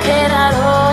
quedaron.